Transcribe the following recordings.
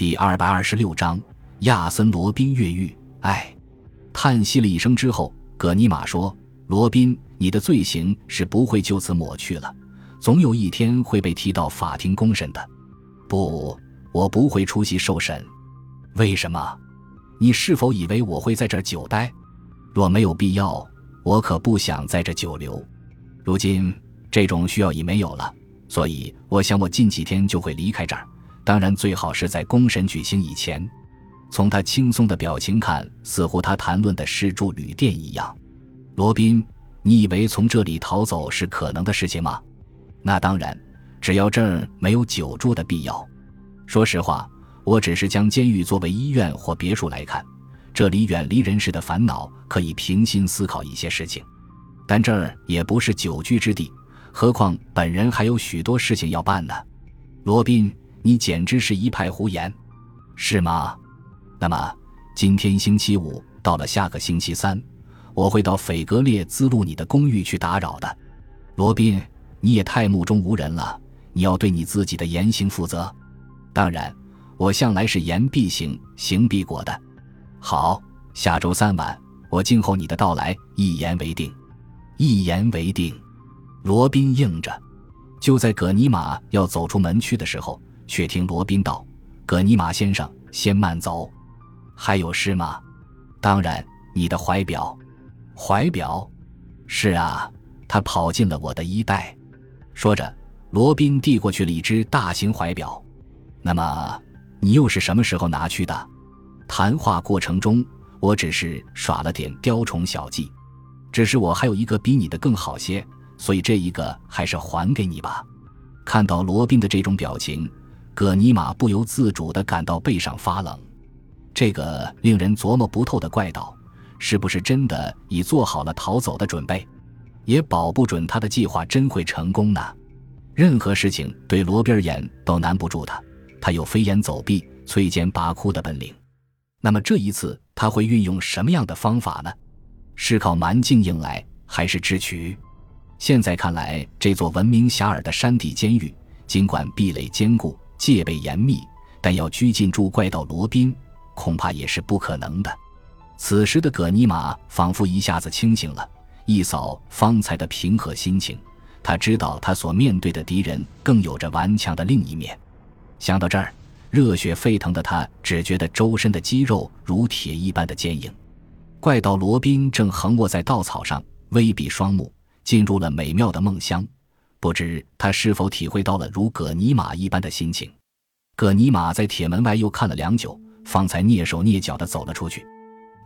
第二百二十六章亚森·罗宾越狱。唉，叹息了一声之后，葛尼玛说：“罗宾，你的罪行是不会就此抹去了，总有一天会被提到法庭公审的。”不，我不会出席受审。为什么？你是否以为我会在这儿久待？若没有必要，我可不想在这久留。如今这种需要已没有了，所以我想我近几天就会离开这儿。当然，最好是在公审举行以前。从他轻松的表情看，似乎他谈论的是住旅店一样。罗宾，你以为从这里逃走是可能的事情吗？那当然，只要这儿没有久住的必要。说实话，我只是将监狱作为医院或别墅来看，这里远离人世的烦恼，可以平心思考一些事情。但这儿也不是久居之地，何况本人还有许多事情要办呢。罗宾。你简直是一派胡言，是吗？那么今天星期五到了，下个星期三，我会到斐格列兹路你的公寓去打扰的。罗宾，你也太目中无人了，你要对你自己的言行负责。当然，我向来是言必行，行必果的。好，下周三晚，我静候你的到来，一言为定。一言为定。罗宾应着。就在葛尼玛要走出门去的时候。却听罗宾道：“葛尼玛先生，先慢走。还有事吗？当然，你的怀表。怀表？是啊，他跑进了我的衣袋。”说着，罗宾递过去了一只大型怀表。那么，你又是什么时候拿去的？谈话过程中，我只是耍了点雕虫小技。只是我还有一个比你的更好些，所以这一个还是还给你吧。看到罗宾的这种表情。葛尼玛不由自主地感到背上发冷，这个令人琢磨不透的怪盗，是不是真的已做好了逃走的准备？也保不准他的计划真会成功呢。任何事情对罗宾而言都难不住他，他有飞檐走壁、摧坚拔窟的本领。那么这一次他会运用什么样的方法呢？是靠蛮劲硬来，还是智取？现在看来，这座闻名遐迩的山地监狱，尽管壁垒坚固。戒备严密，但要拘禁住怪盗罗宾，恐怕也是不可能的。此时的葛尼玛仿佛一下子清醒了，一扫方才的平和心情。他知道他所面对的敌人更有着顽强的另一面。想到这儿，热血沸腾的他只觉得周身的肌肉如铁一般的坚硬。怪盗罗宾正横卧在稻草上，微闭双目，进入了美妙的梦乡。不知他是否体会到了如葛尼玛一般的心情。葛尼玛在铁门外又看了良久，方才蹑手蹑脚地走了出去。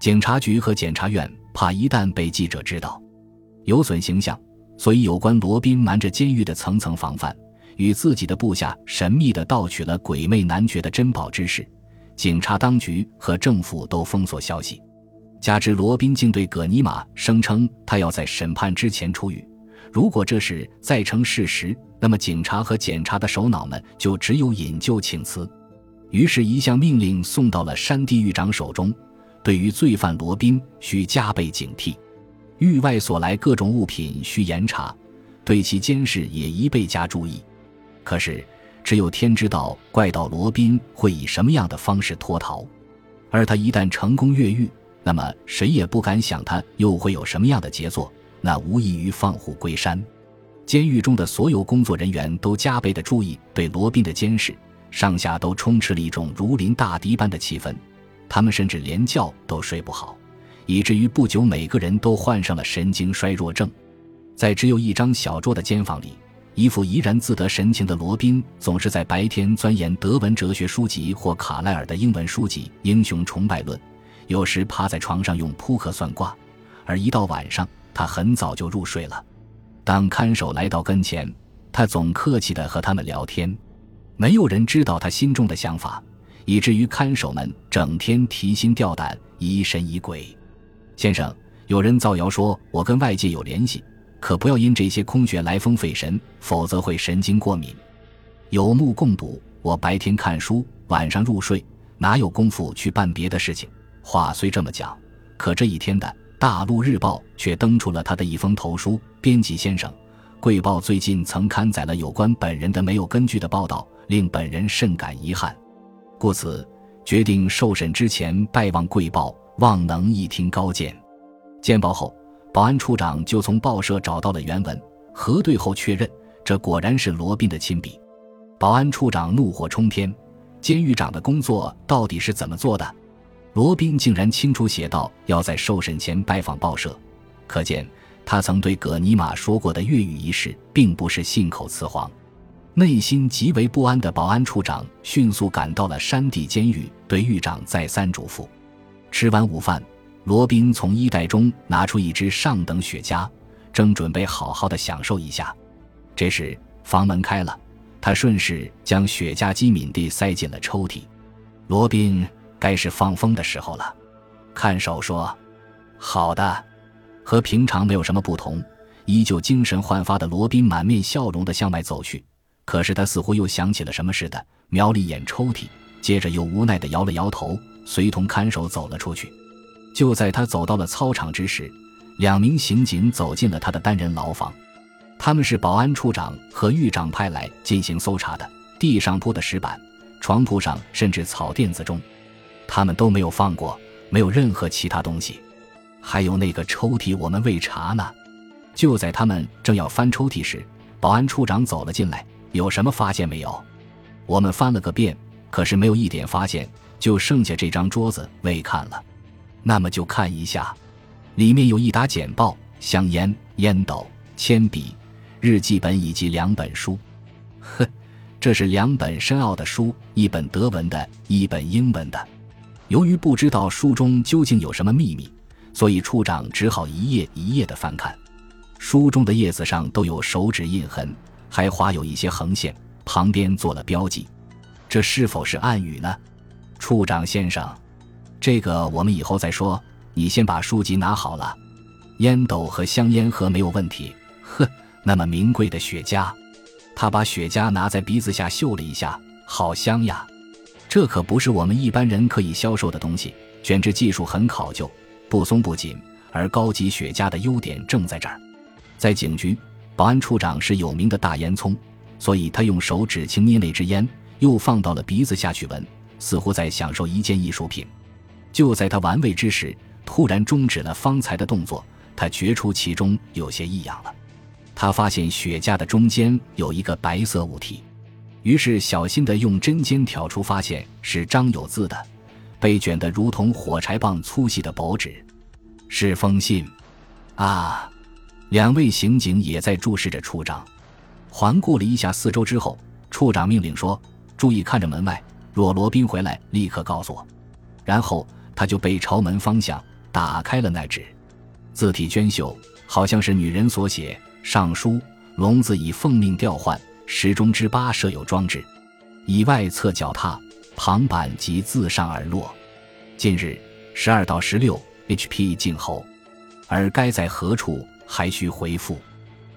警察局和检察院怕一旦被记者知道，有损形象，所以有关罗宾瞒着监狱的层层防范，与自己的部下神秘地盗取了鬼魅男爵的珍宝之事，警察当局和政府都封锁消息。加之罗宾竟对葛尼玛声称他要在审判之前出狱。如果这事再成事实，那么警察和检察的首脑们就只有引咎请辞。于是，一项命令送到了山地狱长手中：对于罪犯罗宾，需加倍警惕；狱外所来各种物品需严查，对其监视也宜倍加注意。可是，只有天知道怪盗罗宾会以什么样的方式脱逃，而他一旦成功越狱，那么谁也不敢想他又会有什么样的杰作。那无异于放虎归山。监狱中的所有工作人员都加倍的注意对罗宾的监视，上下都充斥了一种如临大敌般的气氛。他们甚至连觉都睡不好，以至于不久每个人都患上了神经衰弱症。在只有一张小桌的间房里，一副怡然自得神情的罗宾总是在白天钻研德文哲学书籍或卡莱尔的英文书籍《英雄崇拜论》，有时趴在床上用扑克算卦，而一到晚上。他很早就入睡了。当看守来到跟前，他总客气地和他们聊天。没有人知道他心中的想法，以至于看守们整天提心吊胆、疑神疑鬼。先生，有人造谣说我跟外界有联系，可不要因这些空穴来风费神，否则会神经过敏。有目共睹，我白天看书，晚上入睡，哪有功夫去办别的事情？话虽这么讲，可这一天的。大陆日报却登出了他的一封投书：“编辑先生，贵报最近曾刊载了有关本人的没有根据的报道，令本人甚感遗憾。”故此决定受审之前拜望贵报，望能一听高见。见报后，保安处长就从报社找到了原文，核对后确认，这果然是罗宾的亲笔。保安处长怒火冲天：监狱长的工作到底是怎么做的？罗宾竟然清楚写道要在受审前拜访报社，可见他曾对葛尼玛说过的越狱一事并不是信口雌黄。内心极为不安的保安处长迅速赶到了山地监狱，对狱长再三嘱咐。吃完午饭，罗宾从衣袋中拿出一支上等雪茄，正准备好好的享受一下。这时房门开了，他顺势将雪茄机敏地塞进了抽屉。罗宾，该是放风的时候了。看守说：“好的。”和平常没有什么不同，依旧精神焕发的罗宾满面笑容地向外走去。可是他似乎又想起了什么似的，瞄了一眼抽屉，接着又无奈地摇了摇头，随同看守走了出去。就在他走到了操场之时，两名刑警走进了他的单人牢房。他们是保安处长和狱长派来进行搜查的。地上铺的石板、床铺上甚至草垫子中，他们都没有放过，没有任何其他东西。还有那个抽屉，我们未查呢。就在他们正要翻抽屉时，保安处长走了进来。有什么发现没有？我们翻了个遍，可是没有一点发现，就剩下这张桌子未看了。那么就看一下，里面有一沓简报、香烟、烟斗、铅笔、日记本以及两本书。呵，这是两本深奥的书，一本德文的，一本英文的。由于不知道书中究竟有什么秘密，所以处长只好一页一页的翻看。书中的叶子上都有手指印痕。还划有一些横线，旁边做了标记，这是否是暗语呢？处长先生，这个我们以后再说。你先把书籍拿好了。烟斗和香烟盒没有问题。呵，那么名贵的雪茄，他把雪茄拿在鼻子下嗅了一下，好香呀！这可不是我们一般人可以销售的东西，卷制技术很考究，不松不紧。而高级雪茄的优点正在这儿，在警局。保安处长是有名的大烟囱，所以他用手指轻捏那支烟，又放到了鼻子下去闻，似乎在享受一件艺术品。就在他玩味之时，突然终止了方才的动作。他觉出其中有些异样了。他发现雪茄的中间有一个白色物体，于是小心地用针尖挑出，发现是张有字的，被卷得如同火柴棒粗细的薄纸，是封信啊。两位刑警也在注视着处长，环顾了一下四周之后，处长命令说：“注意看着门外，若罗宾回来，立刻告诉我。”然后他就背朝门方向打开了那纸，字体娟秀，好像是女人所写。上书：“聋子以奉命调换，时钟之八设有装置，以外侧脚踏，旁板即自上而落。近日十二到十六 HP 静候，而该在何处？”还需回复，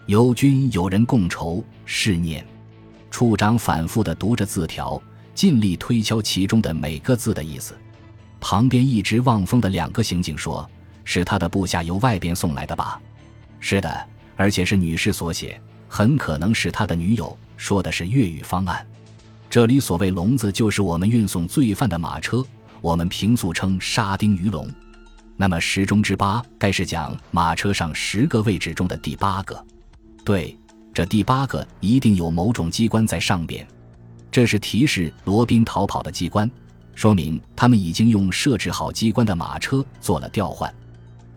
由君有人共筹，是念。处长反复地读着字条，尽力推敲其中的每个字的意思。旁边一直望风的两个刑警说：“是他的部下由外边送来的吧？”“是的，而且是女士所写，很可能是他的女友。”说的是粤语方案。这里所谓“笼子”，就是我们运送罪犯的马车，我们平素称沙丁鱼笼。那么十中之八，该是讲马车上十个位置中的第八个。对，这第八个一定有某种机关在上边。这是提示罗宾逃跑的机关，说明他们已经用设置好机关的马车做了调换。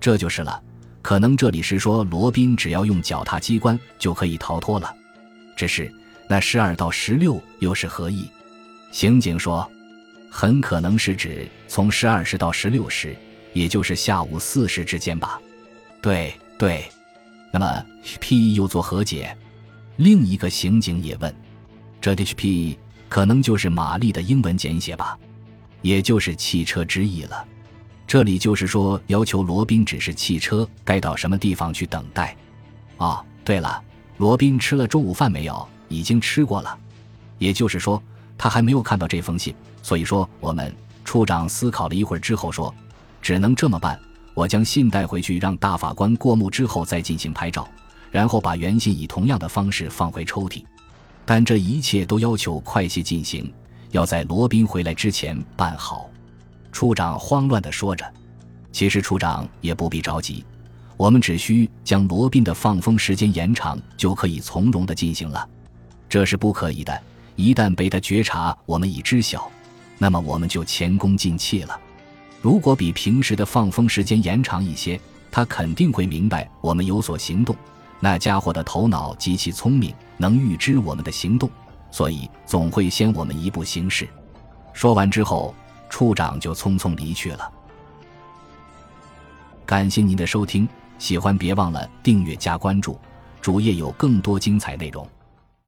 这就是了。可能这里是说罗宾只要用脚踏机关就可以逃脱了。只是那十二到十六又是何意？刑警说，很可能是指从十二时到十六时。也就是下午四时之间吧，对对。那么 P 又作何解？另一个刑警也问：“这 HP 可能就是玛丽的英文简写吧？也就是汽车之意了。这里就是说要求罗宾指示汽车该到什么地方去等待。哦，对了，罗宾吃了中午饭没有？已经吃过了。也就是说他还没有看到这封信。所以说我们处长思考了一会儿之后说。”只能这么办，我将信带回去，让大法官过目之后再进行拍照，然后把原信以同样的方式放回抽屉。但这一切都要求快些进行，要在罗宾回来之前办好。处长慌乱地说着：“其实处长也不必着急，我们只需将罗宾的放风时间延长，就可以从容地进行了。这是不可以的，一旦被他觉察我们已知晓，那么我们就前功尽弃了。如果比平时的放风时间延长一些，他肯定会明白我们有所行动。那家伙的头脑极其聪明，能预知我们的行动，所以总会先我们一步行事。”说完之后。处长就匆匆离去了。感谢您的收听，喜欢别忘了订阅加关注，主页有更多精彩内容。